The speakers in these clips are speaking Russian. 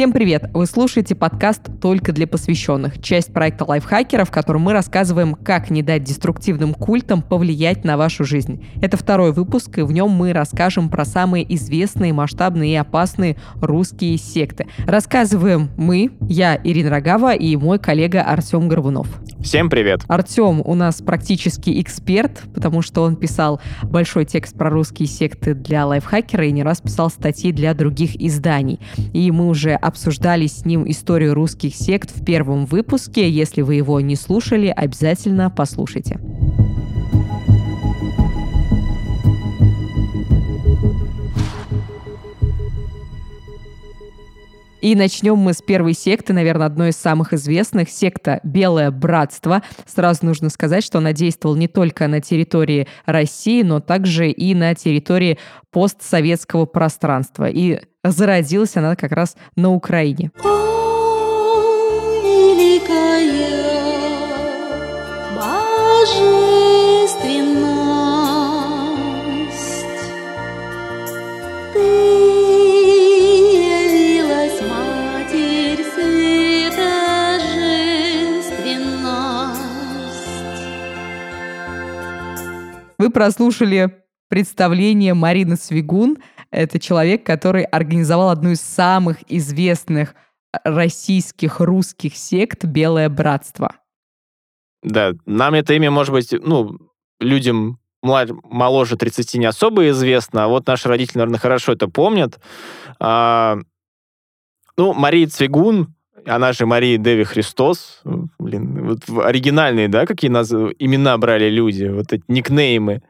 Всем привет! Вы слушаете подкаст «Только для посвященных», часть проекта лайфхакера, в котором мы рассказываем, как не дать деструктивным культам повлиять на вашу жизнь. Это второй выпуск, и в нем мы расскажем про самые известные, масштабные и опасные русские секты. Рассказываем мы, я, Ирина Рогава, и мой коллега Артем Горбунов. Всем привет! Артем у нас практически эксперт, потому что он писал большой текст про русские секты для лайфхакера и не раз писал статьи для других изданий. И мы уже обсуждали с ним историю русских сект в первом выпуске. Если вы его не слушали, обязательно послушайте. И начнем мы с первой секты, наверное, одной из самых известных, секта «Белое братство». Сразу нужно сказать, что она действовала не только на территории России, но также и на территории постсоветского пространства. И зародилась она как раз на Украине. О, великая Вы прослушали представление Марины Свигун. Это человек, который организовал одну из самых известных российских русских сект «Белое братство». Да, нам это имя, может быть, ну, людям моложе 30 не особо известно, а вот наши родители, наверное, хорошо это помнят. А, ну, Мария Цвигун, она же Мария Деви Христос. Блин, вот оригинальные, да, какие наз... имена брали люди, вот эти никнеймы.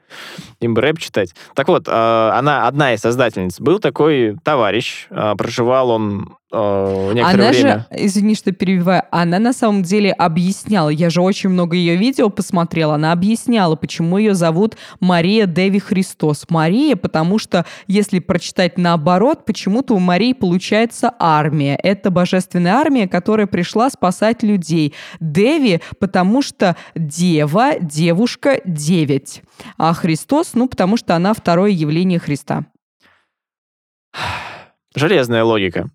Им рэп читать. Так вот, а, она одна из создательниц. Был такой товарищ, а, проживал он некоторое она время. Же, извини, что перебиваю, она на самом деле объясняла, я же очень много ее видео посмотрела, она объясняла, почему ее зовут Мария Деви Христос. Мария, потому что, если прочитать наоборот, почему-то у Марии получается армия. Это божественная армия, которая пришла спасать людей. Деви, потому что дева, девушка, девять. А Христос, ну, потому что она второе явление Христа. Железная логика.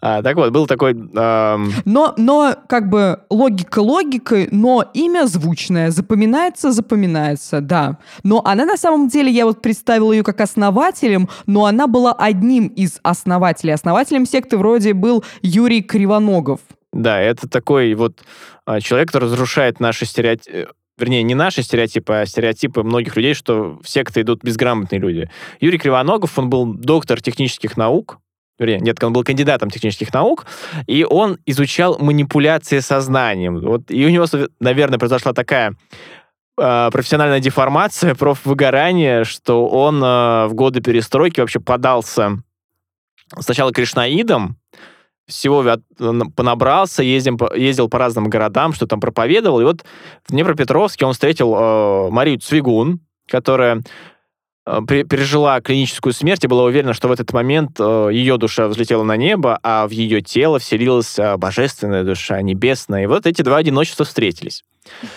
А, так вот, был такой... Эм... Но, но, как бы, логика логикой, но имя звучное, запоминается, запоминается, да. Но она на самом деле, я вот представила ее как основателем, но она была одним из основателей. Основателем секты вроде был Юрий Кривоногов. Да, это такой вот а, человек, который разрушает наши стереотипы вернее, не наши стереотипы, а стереотипы многих людей, что в секты идут безграмотные люди. Юрий Кривоногов, он был доктор технических наук, вернее, нет, он был кандидатом технических наук, и он изучал манипуляции сознанием. Вот, и у него, наверное, произошла такая э, профессиональная деформация, профвыгорание, что он э, в годы перестройки вообще подался сначала кришнаидом, всего понабрался, ездим, ездил по разным городам, что там проповедовал. И вот в Днепропетровске он встретил э, Марию Цвигун, которая Э, пережила клиническую смерть и была уверена, что в этот момент э, ее душа взлетела на небо, а в ее тело вселилась э, божественная душа, небесная. И вот эти два одиночества встретились.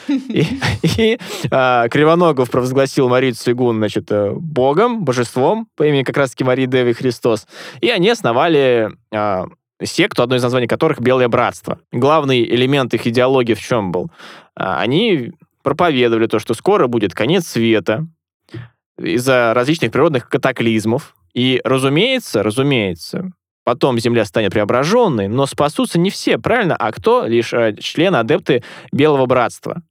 И, и а, Кривоногов провозгласил Марию Цвигун, значит, богом, божеством по имени как раз-таки Марии Деви Христос. И они основали а, секту, одно из названий которых «Белое братство». Главный элемент их идеологии в чем был? А, они проповедовали то, что скоро будет конец света, из-за различных природных катаклизмов. И, разумеется, разумеется, потом Земля станет преображенной, но спасутся не все, правильно? А кто? Лишь э, члены, адепты Белого Братства.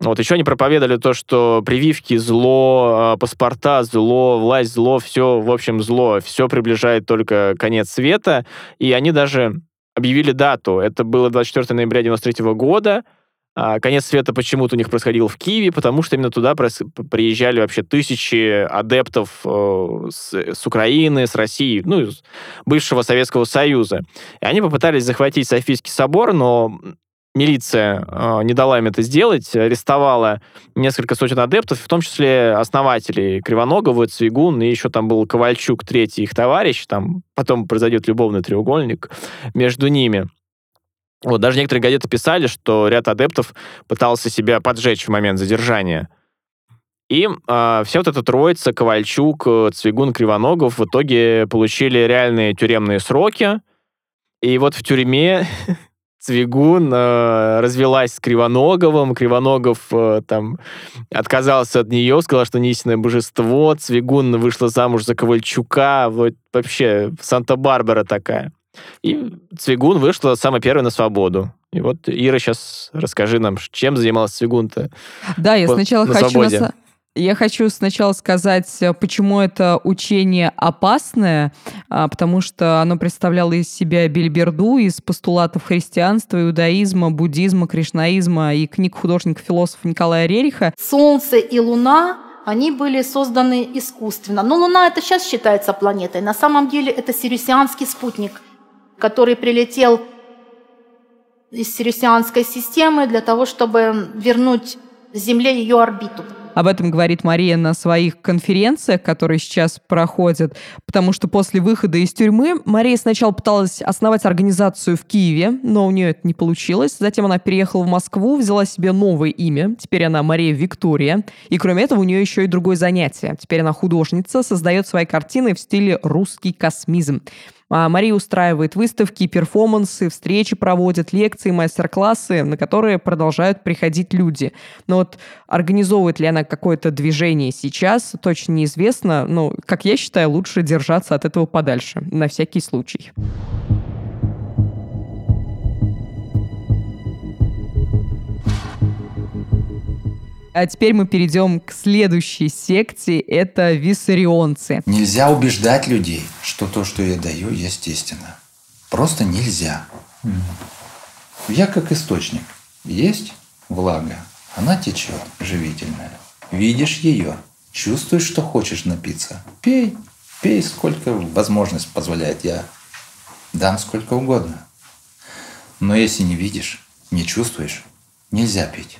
Вот еще они проповедовали то, что прививки зло, э, паспорта зло, власть зло, все, в общем, зло, все приближает только конец света. И они даже объявили дату. Это было 24 ноября 93 года, а, конец света почему-то у них происходил в Киеве, потому что именно туда приезжали вообще тысячи адептов э, с, с Украины, с России, ну, из бывшего Советского Союза. И они попытались захватить Софийский собор, но милиция э, не дала им это сделать, арестовала несколько сотен адептов, в том числе основателей Кривоногова, Цвигун, и еще там был Ковальчук, третий их товарищ, там потом произойдет любовный треугольник между ними. Вот, даже некоторые газеты писали, что ряд адептов пытался себя поджечь в момент задержания. И э, вся вот эта троица, Ковальчук, Цвигун, Кривоногов в итоге получили реальные тюремные сроки. И вот в тюрьме Цвигун э, развелась с Кривоноговым, Кривоногов э, там отказался от нее, сказал, что не истинное божество, Цвигун вышла замуж за Ковальчука, вот вообще Санта-Барбара такая. И Цвигун вышла самая первая на свободу. И вот, Ира, сейчас расскажи нам, чем занималась Цвигун-то. Да, я сначала на хочу... Свободе. На, я хочу сначала сказать, э, почему это учение опасное, а, потому что оно представляло из себя бельберду из постулатов христианства, иудаизма, буддизма, кришнаизма и книг художника-философа Николая Рериха. Солнце и Луна они были созданы искусственно. Но Луна это сейчас считается планетой. На самом деле это сирусианский спутник, который прилетел из сирусианской системы для того, чтобы вернуть Земле ее орбиту. Об этом говорит Мария на своих конференциях, которые сейчас проходят, потому что после выхода из тюрьмы Мария сначала пыталась основать организацию в Киеве, но у нее это не получилось. Затем она переехала в Москву, взяла себе новое имя. Теперь она Мария Виктория. И кроме этого у нее еще и другое занятие. Теперь она художница, создает свои картины в стиле русский космизм. А Мария устраивает выставки, перформансы, встречи проводит, лекции, мастер-классы, на которые продолжают приходить люди. Но вот организовывает ли она какое-то движение сейчас, точно неизвестно. Но, как я считаю, лучше держаться от этого подальше, на всякий случай. А теперь мы перейдем к следующей секте. Это виссарионцы. Нельзя убеждать людей, что то, что я даю, естественно. Просто нельзя. Я как источник. Есть влага, она течет, живительная. Видишь ее, чувствуешь, что хочешь напиться. Пей, пей, сколько возможность позволяет. Я дам сколько угодно. Но если не видишь, не чувствуешь, нельзя пить.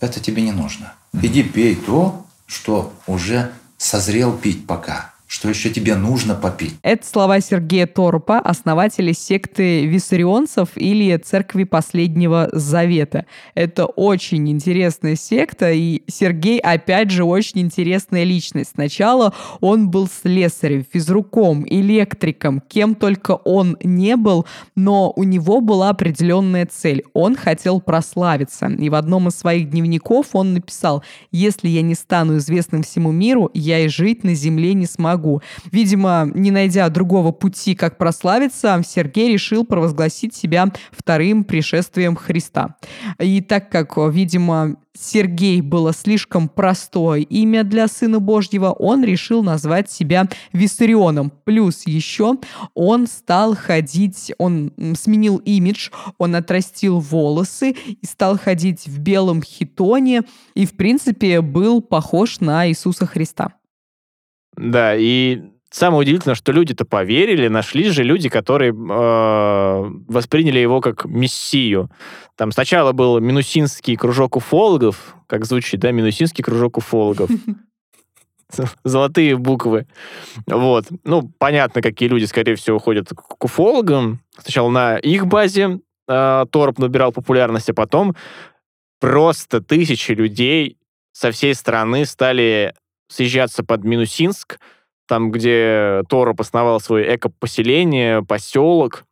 Это тебе не нужно. Иди пей то, что уже созрел пить пока что еще тебе нужно попить. Это слова Сергея Торпа, основателя секты виссарионцев или Церкви Последнего Завета. Это очень интересная секта, и Сергей, опять же, очень интересная личность. Сначала он был слесарем, физруком, электриком, кем только он не был, но у него была определенная цель. Он хотел прославиться. И в одном из своих дневников он написал, если я не стану известным всему миру, я и жить на земле не смогу могу. Видимо, не найдя другого пути, как прославиться, Сергей решил провозгласить себя вторым пришествием Христа. И так как, видимо, Сергей было слишком простое имя для Сына Божьего, он решил назвать себя Виссарионом. Плюс еще он стал ходить, он сменил имидж, он отрастил волосы и стал ходить в белом хитоне и, в принципе, был похож на Иисуса Христа. Да, и самое удивительное, что люди-то поверили, нашлись же люди, которые э, восприняли его как мессию. Там сначала был Минусинский кружок уфологов, как звучит, да, Минусинский кружок уфологов. Золотые буквы. Вот. Ну, понятно, какие люди, скорее всего, ходят к уфологам. Сначала на их базе э, Торп набирал популярность, а потом просто тысячи людей со всей страны стали съезжаться под Минусинск, там, где Тороп основал свое эко-поселение, поселок.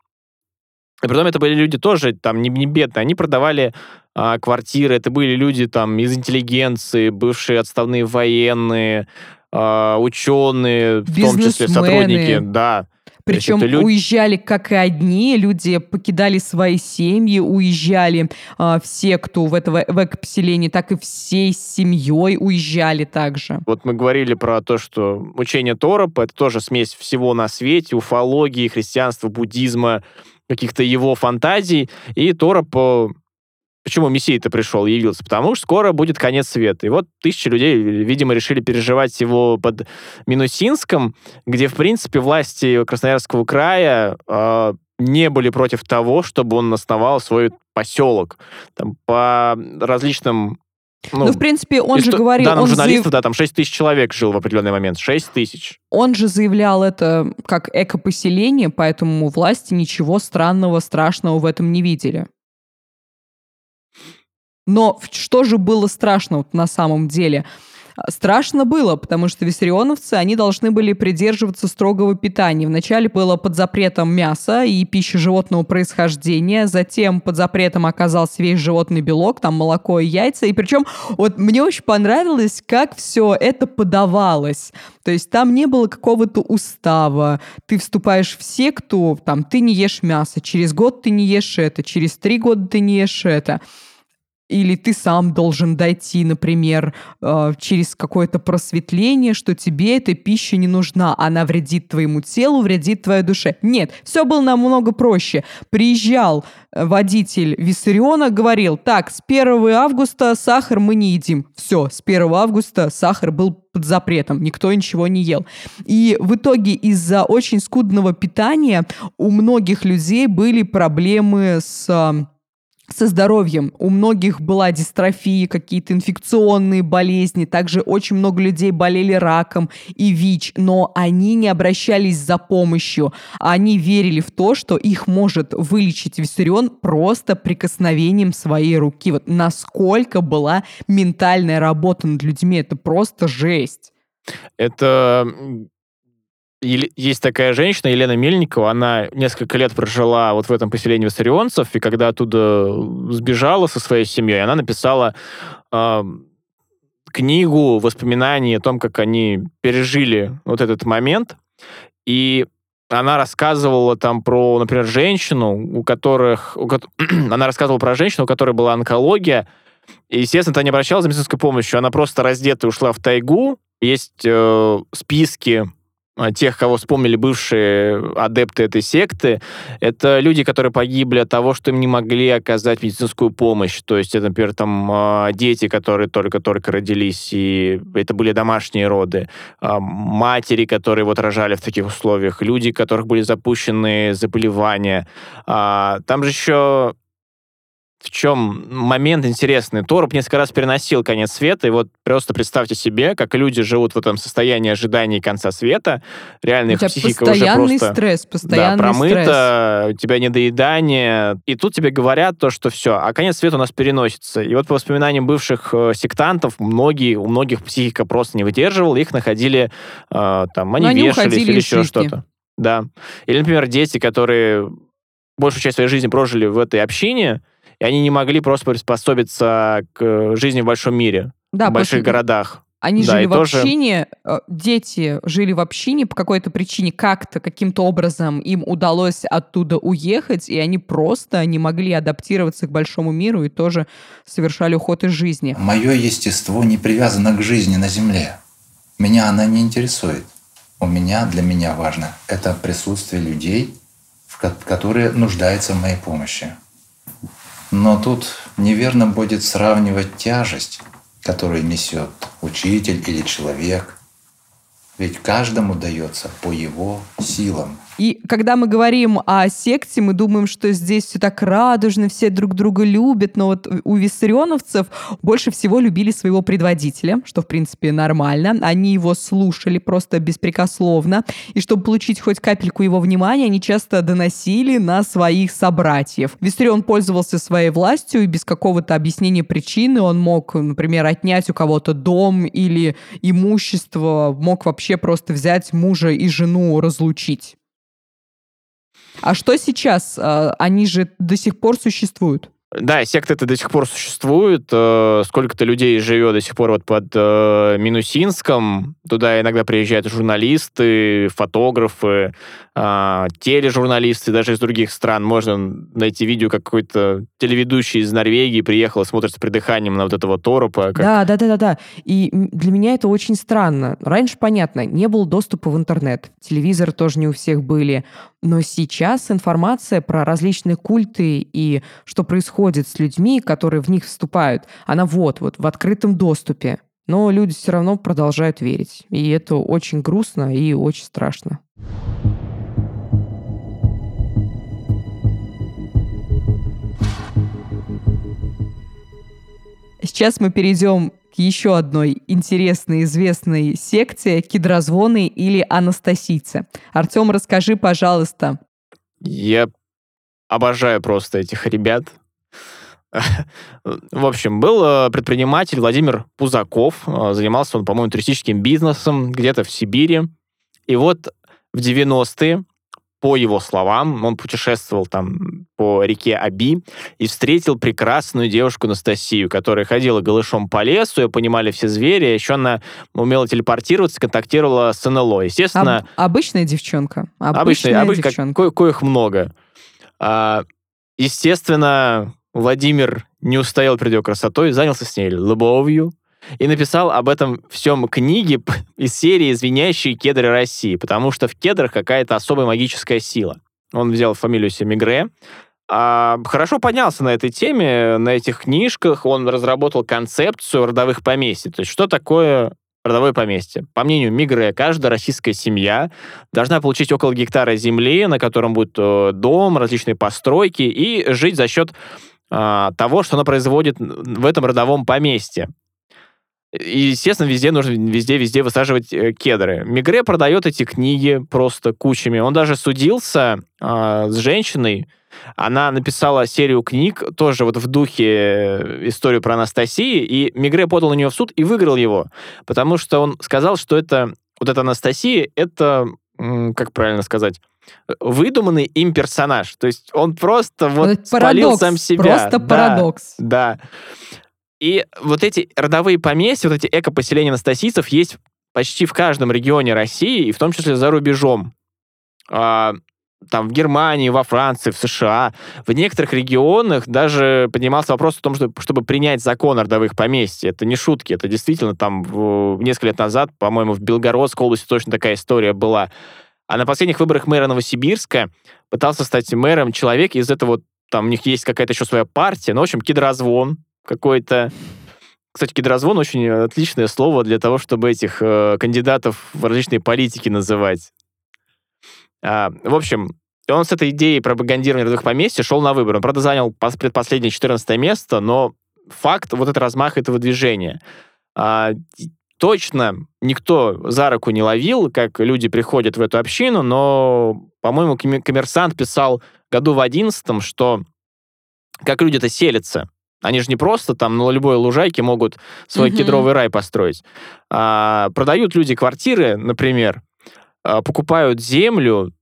И притом это были люди тоже там не, не бедные, они продавали а, квартиры, это были люди там из интеллигенции, бывшие отставные военные, а, ученые, в том числе сотрудники, да. Причем люди... уезжали как и одни, люди покидали свои семьи, уезжали э, все, кто в, этого, в эко-поселении, так и всей семьей уезжали также. Вот мы говорили про то, что учение Торопа — это тоже смесь всего на свете, уфологии, христианства, буддизма, каких-то его фантазий, и Тороп Почему Мессия-то пришел, явился? Потому что скоро будет конец света. И вот тысячи людей, видимо, решили переживать его под Минусинском, где, в принципе, власти Красноярского края э, не были против того, чтобы он основал свой поселок. Там, по различным ну, ну, в принципе, он же говорил... Данным он журналистов, заяв... да, там 6 тысяч человек жил в определенный момент. 6 тысяч. Он же заявлял это как экопоселение, поэтому власти ничего странного, страшного в этом не видели. Но что же было страшного на самом деле? Страшно было, потому что виссарионовцы, они должны были придерживаться строгого питания. Вначале было под запретом мясо и пища животного происхождения, затем под запретом оказался весь животный белок, там молоко и яйца. И причем вот мне очень понравилось, как все это подавалось. То есть там не было какого-то устава. Ты вступаешь в секту, там, ты не ешь мясо, через год ты не ешь это, через три года ты не ешь это или ты сам должен дойти, например, э, через какое-то просветление, что тебе эта пища не нужна, она вредит твоему телу, вредит твоей душе. Нет, все было намного проще. Приезжал э, водитель Виссариона, говорил, так, с 1 августа сахар мы не едим. Все, с 1 августа сахар был под запретом, никто ничего не ел. И в итоге из-за очень скудного питания у многих людей были проблемы с со здоровьем. У многих была дистрофия, какие-то инфекционные болезни. Также очень много людей болели раком и ВИЧ, но они не обращались за помощью. Они верили в то, что их может вылечить Виссарион просто прикосновением своей руки. Вот насколько была ментальная работа над людьми, это просто жесть. Это есть такая женщина, Елена Мельникова, она несколько лет прожила вот в этом поселении виссарионцев, и когда оттуда сбежала со своей семьей, она написала э, книгу воспоминаний о том, как они пережили вот этот момент, и она рассказывала там про, например, женщину, у которых... У, она рассказывала про женщину, у которой была онкология, и, естественно, та не обращалась за медицинской помощью, она просто раздетая ушла в тайгу, есть э, списки тех, кого вспомнили бывшие адепты этой секты, это люди, которые погибли от того, что им не могли оказать медицинскую помощь. То есть это, например, там а, дети, которые только-только родились, и это были домашние роды, а, матери, которые вот рожали в таких условиях, люди, у которых были запущены заболевания. Там же еще в чем момент интересный. Торуп несколько раз переносил конец света, и вот просто представьте себе, как люди живут в этом состоянии ожидания конца света. Реально их психика уже просто... стресс, постоянный да, промыта, стресс. у тебя недоедание. И тут тебе говорят то, что все, а конец света у нас переносится. И вот по воспоминаниям бывших э, сектантов, многие, у многих психика просто не выдерживала, их находили, э, там, они, они вешались или еще что-то. Да. Или, например, дети, которые большую часть своей жизни прожили в этой общине, и они не могли просто приспособиться к жизни в большом мире, да, в больших городах. Они да, жили в тоже... общине, э, дети жили в общине по какой-то причине, как-то, каким-то образом им удалось оттуда уехать, и они просто не могли адаптироваться к большому миру и тоже совершали уход из жизни. Мое естество не привязано к жизни на Земле. Меня она не интересует. У меня, для меня важно, это присутствие людей, которые нуждаются в моей помощи. Но тут неверно будет сравнивать тяжесть, которую несет учитель или человек, ведь каждому дается по его силам. И когда мы говорим о секте, мы думаем, что здесь все так радужно, все друг друга любят, но вот у виссарионовцев больше всего любили своего предводителя, что, в принципе, нормально. Они его слушали просто беспрекословно, и чтобы получить хоть капельку его внимания, они часто доносили на своих собратьев. Виссарион пользовался своей властью, и без какого-то объяснения причины он мог, например, отнять у кого-то дом или имущество, мог вообще просто взять мужа и жену разлучить. А что сейчас? А, они же до сих пор существуют. Да, секта это до сих пор существует. Э, сколько-то людей живет до сих пор вот под э, Минусинском. Туда иногда приезжают журналисты, фотографы, э, тележурналисты, даже из других стран. Можно найти видео, как какой-то телеведущий из Норвегии приехал и смотрит с придыханием на вот этого торопа. Как... Да, да, да, да, да. И для меня это очень странно. Раньше, понятно, не было доступа в интернет. Телевизор тоже не у всех были. Но сейчас информация про различные культы и что происходит с людьми, которые в них вступают, она вот, вот в открытом доступе. Но люди все равно продолжают верить. И это очень грустно и очень страшно. Сейчас мы перейдем еще одной интересной, известной секте кедрозвоны или анастасийцы. Артем, расскажи, пожалуйста. Я обожаю просто этих ребят. В общем, был э, предприниматель Владимир Пузаков. Э, занимался он, по-моему, туристическим бизнесом где-то в Сибири. И вот в 90-е по его словам, он путешествовал там по реке Аби и встретил прекрасную девушку Анастасию, которая ходила голышом по лесу, ее понимали все звери, еще она умела телепортироваться, контактировала с НЛО. Естественно... Об, обычная девчонка. Обычная, обычная девчонка. Ко- коих много. А, естественно, Владимир не устоял перед ее красотой, занялся с ней любовью, и написал об этом всем книге из серии «Звенящие кедры России», потому что в кедрах какая-то особая магическая сила. Он взял фамилию Семигре, а, хорошо поднялся на этой теме, на этих книжках. Он разработал концепцию родовых поместьй. То есть что такое родовое поместье? По мнению Мигре, каждая российская семья должна получить около гектара земли, на котором будет э, дом, различные постройки, и жить за счет э, того, что она производит в этом родовом поместье. И, естественно, везде нужно везде-везде высаживать э, кедры. Мигре продает эти книги просто кучами. Он даже судился э, с женщиной. Она написала серию книг, тоже вот в духе э, историю про Анастасии, и Мигре подал на нее в суд и выиграл его, потому что он сказал, что это вот эта Анастасия, это, как правильно сказать, выдуманный им персонаж. То есть он просто вот парадокс, сам себя. Просто да, парадокс. Да. И вот эти родовые поместья, вот эти эко-поселения анастасийцев есть почти в каждом регионе России, и в том числе за рубежом. А, там в Германии, во Франции, в США. В некоторых регионах даже поднимался вопрос о том, что, чтобы принять закон о родовых поместьях. Это не шутки, это действительно там в, несколько лет назад, по-моему, в Белгородской области точно такая история была. А на последних выборах мэра Новосибирска пытался стать мэром человек из этого, там у них есть какая-то еще своя партия, ну, в общем, кедрозвон, какой-то... Кстати, гидрозвон очень отличное слово для того, чтобы этих э, кандидатов в различные политики называть. А, в общем, он с этой идеей пропагандирования родовых поместьй шел на выборы. Он, правда, занял предпоследнее 14 место, но факт, вот этот размах этого движения. А, точно никто за руку не ловил, как люди приходят в эту общину, но, по-моему, коммерсант писал году в 11 что как люди-то селятся. Они же не просто там на любой лужайке могут свой угу. кедровый рай построить. А, продают люди квартиры, например, а, покупают землю,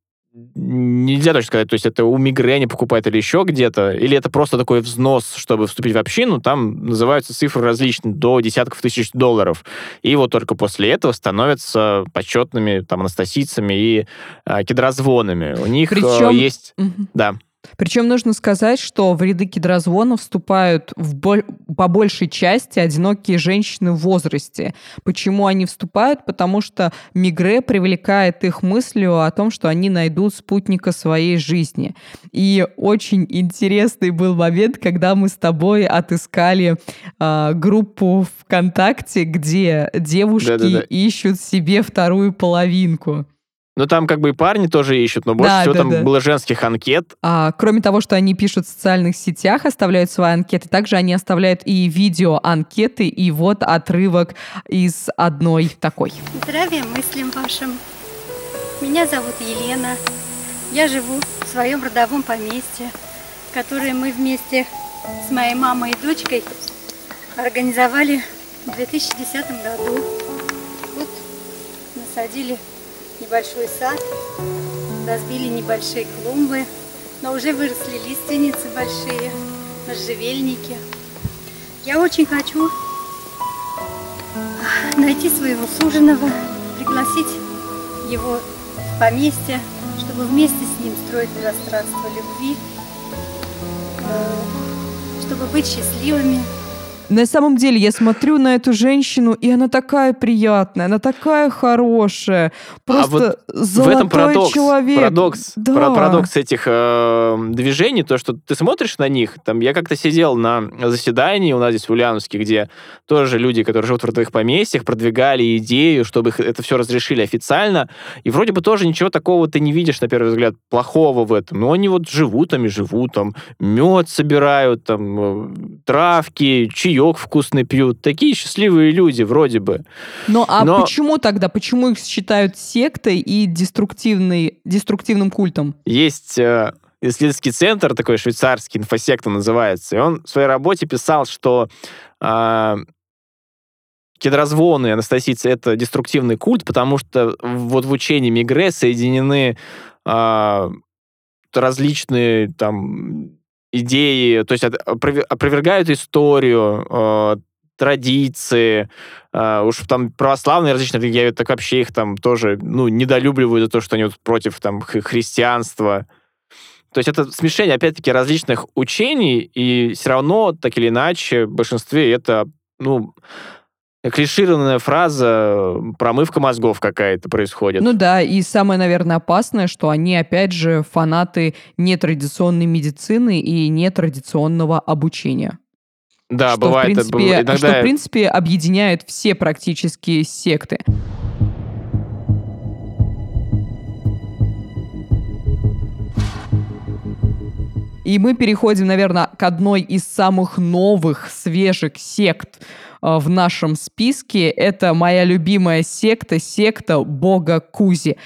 нельзя точно сказать, то есть это у мигрени покупают или еще где-то, или это просто такой взнос, чтобы вступить в общину, там называются цифры различные, до десятков тысяч долларов. И вот только после этого становятся почетными там анастасийцами и э, кедрозвонами. У них Причем... э, есть... Угу. Да. Причем нужно сказать, что в ряды кедрозвона вступают в боль... по большей части одинокие женщины в возрасте. Почему они вступают? Потому что Мигре привлекает их мыслью о том, что они найдут спутника своей жизни. И очень интересный был момент, когда мы с тобой отыскали э, группу ВКонтакте, где девушки Да-да-да. ищут себе вторую половинку. Ну, там как бы и парни тоже ищут, но больше да, всего да, там да. было женских анкет. А, кроме того, что они пишут в социальных сетях, оставляют свои анкеты, также они оставляют и видео-анкеты, и вот отрывок из одной такой. Здравия мыслям вашим. Меня зовут Елена. Я живу в своем родовом поместье, которое мы вместе с моей мамой и дочкой организовали в 2010 году. Вот насадили небольшой сад, разбили небольшие клумбы, но уже выросли лиственницы большие, можжевельники. Я очень хочу найти своего суженого, пригласить его в поместье, чтобы вместе с ним строить пространство любви, э, чтобы быть счастливыми, на самом деле, я смотрю на эту женщину, и она такая приятная, она такая хорошая. Просто а вот в этом парадокс, человек. Парадокс, да. парадокс этих э, движений, то, что ты смотришь на них. Там, я как-то сидел на заседании у нас здесь в Ульяновске, где тоже люди, которые живут в родовых поместьях, продвигали идею, чтобы их это все разрешили официально. И вроде бы тоже ничего такого ты не видишь, на первый взгляд, плохого в этом. Но они вот живут там и живут, там мед собирают, там э, травки, чаи чаек вкусный пьют. Такие счастливые люди вроде бы. Ну а Но... почему тогда? Почему их считают сектой и деструктивной, деструктивным культом? Есть э, исследовательский центр, такой швейцарский, инфосекта называется, и он в своей работе писал, что э, кедрозвоны анастасийцы — это деструктивный культ, потому что вот в учении Мигре соединены э, различные там идеи, то есть опровергают историю, э, традиции, э, уж там православные различные религии, так вообще их там тоже, ну, недолюбливают за то, что они вот против там христианства. То есть это смешение, опять-таки, различных учений, и все равно, так или иначе, в большинстве это, ну, клишированная фраза «промывка мозгов какая-то происходит». Ну да, и самое, наверное, опасное, что они, опять же, фанаты нетрадиционной медицины и нетрадиционного обучения. Да, что, бывает. В принципе, иногда... Что, в принципе, объединяет все практически секты. И мы переходим, наверное, к одной из самых новых, свежих сект в нашем списке. Это моя любимая секта, секта бога Кузи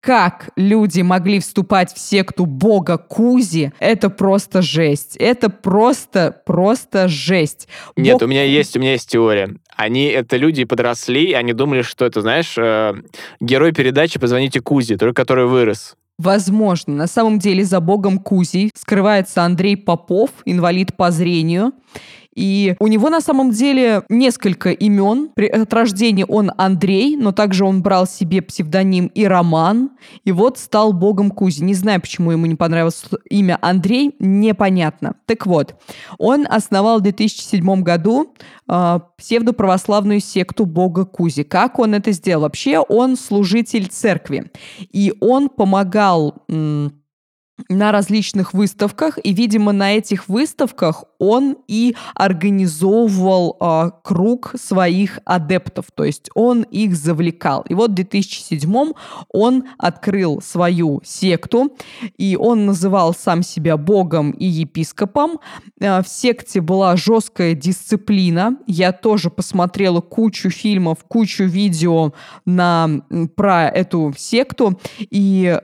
как люди могли вступать в секту бога Кузи, это просто жесть. Это просто, просто жесть. Нет, Бог... у меня есть, у меня есть теория. Они, это люди подросли, и они думали, что это, знаешь, э, герой передачи «Позвоните Кузи», только который вырос. Возможно. На самом деле за богом Кузи скрывается Андрей Попов, инвалид по зрению. И у него на самом деле несколько имен. От рождения он Андрей, но также он брал себе псевдоним и Роман. И вот стал богом Кузи. Не знаю, почему ему не понравилось имя Андрей, непонятно. Так вот, он основал в 2007 году э, псевдоправославную секту бога Кузи. Как он это сделал? Вообще он служитель церкви. И он помогал... М- на различных выставках, и, видимо, на этих выставках он и организовывал э, круг своих адептов, то есть он их завлекал. И вот в 2007 он открыл свою секту, и он называл сам себя богом и епископом. Э, в секте была жесткая дисциплина. Я тоже посмотрела кучу фильмов, кучу видео на, про эту секту, и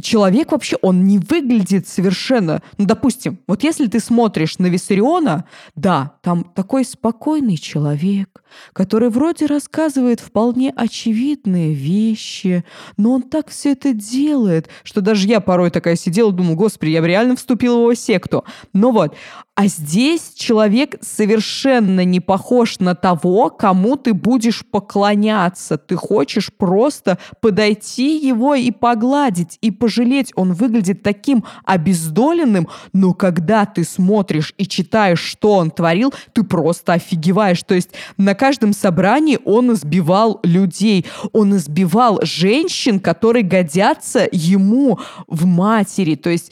человек вообще, он не выглядит совершенно... Ну, допустим, вот если ты смотришь на Виссариона, да, там такой спокойный человек, который вроде рассказывает вполне очевидные вещи, но он так все это делает, что даже я порой такая сидела, думаю, господи, я бы реально вступила в его секту. Но вот, а здесь человек совершенно не похож на того, кому ты будешь поклоняться. Ты хочешь просто подойти его и погладить, и пожалеть. Он выглядит таким обездоленным, но когда ты смотришь и читаешь, что он творил, ты просто офигеваешь. То есть на каждом собрании он избивал людей. Он избивал женщин, которые годятся ему в матери. То есть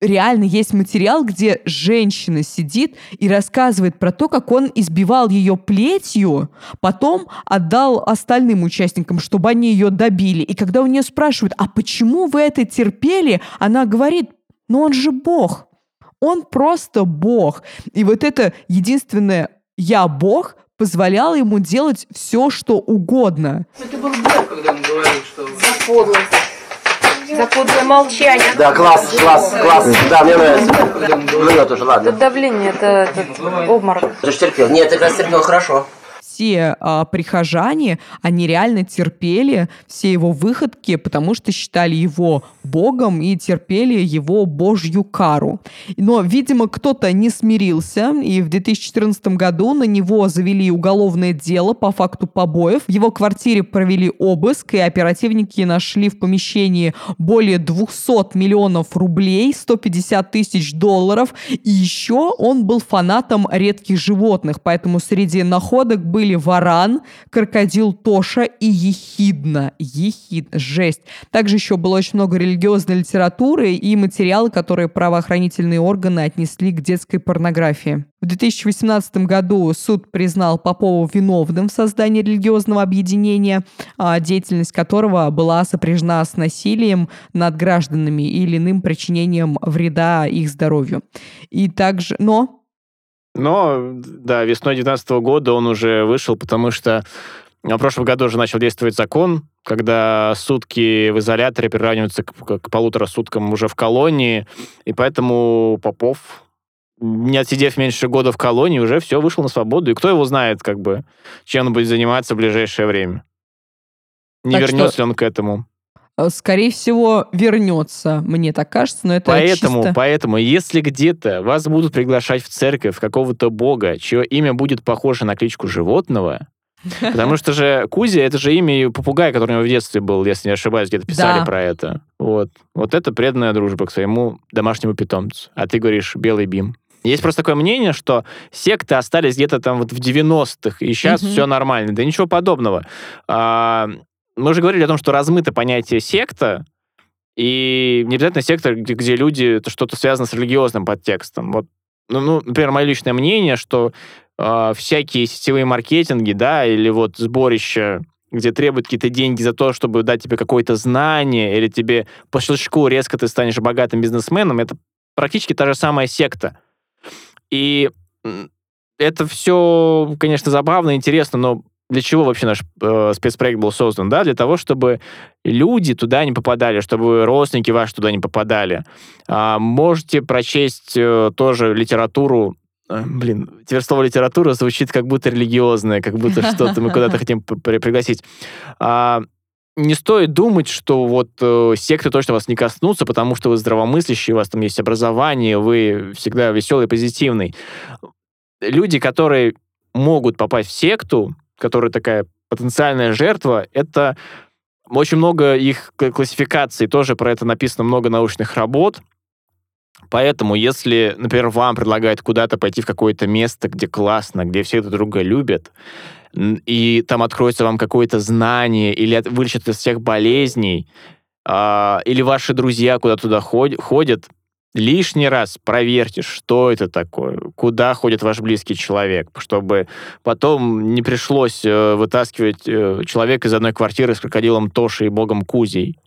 реально есть материал, где женщина сидит и рассказывает про то, как он избивал ее плетью, потом отдал остальным участникам, чтобы они ее добили. И когда у нее спрашивают, а почему вы это терпели, она говорит, ну он же Бог. Он просто Бог. И вот это единственное «я Бог» позволяло ему делать все, что угодно. Это был Бог, когда он говорил, что... За подлость за подлое молчание. Да, класс, класс, класс. Да, мне нравится. Мне тоже, ладно. Это давление, это, это обморок. Ты же терпел. Нет, ты как раз терпел хорошо все а, прихожане, они реально терпели все его выходки, потому что считали его богом и терпели его божью кару. Но, видимо, кто-то не смирился, и в 2014 году на него завели уголовное дело по факту побоев. В его квартире провели обыск, и оперативники нашли в помещении более 200 миллионов рублей, 150 тысяч долларов, и еще он был фанатом редких животных, поэтому среди находок были были Варан, Крокодил Тоша и Ехидна. Ехид, жесть. Также еще было очень много религиозной литературы и материалы, которые правоохранительные органы отнесли к детской порнографии. В 2018 году суд признал Попова виновным в создании религиозного объединения, а деятельность которого была сопряжена с насилием над гражданами или иным причинением вреда их здоровью. И также, но но, да, весной 2019 года он уже вышел, потому что В прошлом году уже начал действовать закон, когда сутки в изоляторе приравниваются к, к полутора суткам уже в колонии, и поэтому Попов, не отсидев меньше года в колонии, уже все, вышел на свободу. И кто его знает, как бы, чем он будет заниматься в ближайшее время. Не Так вернется что- ли он к этому. Э, Скорее всего, вернется, мне так кажется, но это Поэтому, чисто... поэтому, если где-то вас будут приглашать в церковь какого-то бога, чье имя будет похоже на кличку животного, потому что же Кузя, это же имя попугая, который у него в детстве был, если не ошибаюсь, где-то писали Да. про это. Вот. Вот это преданная дружба к своему домашнему питомцу. А ты говоришь «белый бим». Есть просто такое мнение, что секты остались где-то там вот в 90-х, и сейчас Мгм. все нормально. Да ничего подобного. А, мы уже говорили о том, что размыто понятие секта, и не обязательно секта, где, где люди, это что-то связано с религиозным подтекстом. Вот, ну, ну, например, мое личное мнение, что а, всякие сетевые маркетинги, да, или вот сборища, где требуют какие-то деньги за то, чтобы дать тебе какое-то знание, или тебе по щелчку резко ты станешь богатым бизнесменом, это практически та же самая секта. И это все, конечно, забавно, интересно, но для чего вообще наш э, спецпроект был создан? Да, для того, чтобы люди туда не попадали, чтобы родственники ваши туда не попадали. А, можете прочесть э, тоже литературу. э, Блин, теперь слово литература звучит как будто религиозное, как будто что-то мы куда-то хотим пригласить. А, не стоит думать, что вот э, секты точно вас не коснутся, потому что вы здравомыслящий, у вас там есть образование, вы всегда веселый, позитивный. Люди, которые могут попасть в секту, которая такая потенциальная жертва, это очень много их классификаций, тоже про это написано много научных работ. Поэтому, если, например, вам предлагают куда-то пойти в какое-то место, где классно, где все друг друга любят, и там откроется вам какое-то знание, или вылечат из всех болезней, а, или ваши друзья куда туда ход- ходят, лишний раз проверьте, что это такое, куда ходит ваш близкий человек, чтобы потом не пришлось э, вытаскивать э, человека из одной квартиры с крокодилом Тошей и богом Кузей.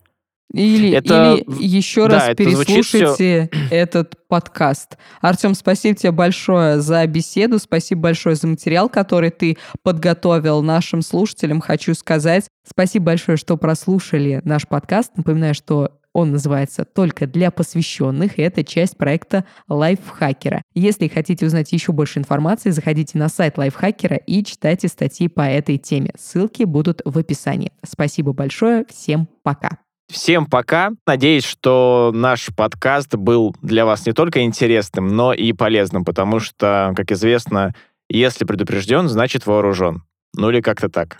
Или, Это- или еще да, раз это переслушайте этот подкаст. Артем, спасибо тебе большое за беседу, спасибо большое за материал, который ты подготовил нашим слушателям. Хочу сказать спасибо большое, что прослушали наш подкаст. Напоминаю, что он называется «Только для посвященных», и это часть проекта Лайфхакера. Если хотите узнать еще больше информации, заходите на сайт Лайфхакера и читайте статьи по этой теме. Ссылки будут в описании. Спасибо большое, всем пока. Всем пока. Надеюсь, что наш подкаст был для вас не только интересным, но и полезным, потому что, как известно, если предупрежден, значит вооружен. Ну или как-то так.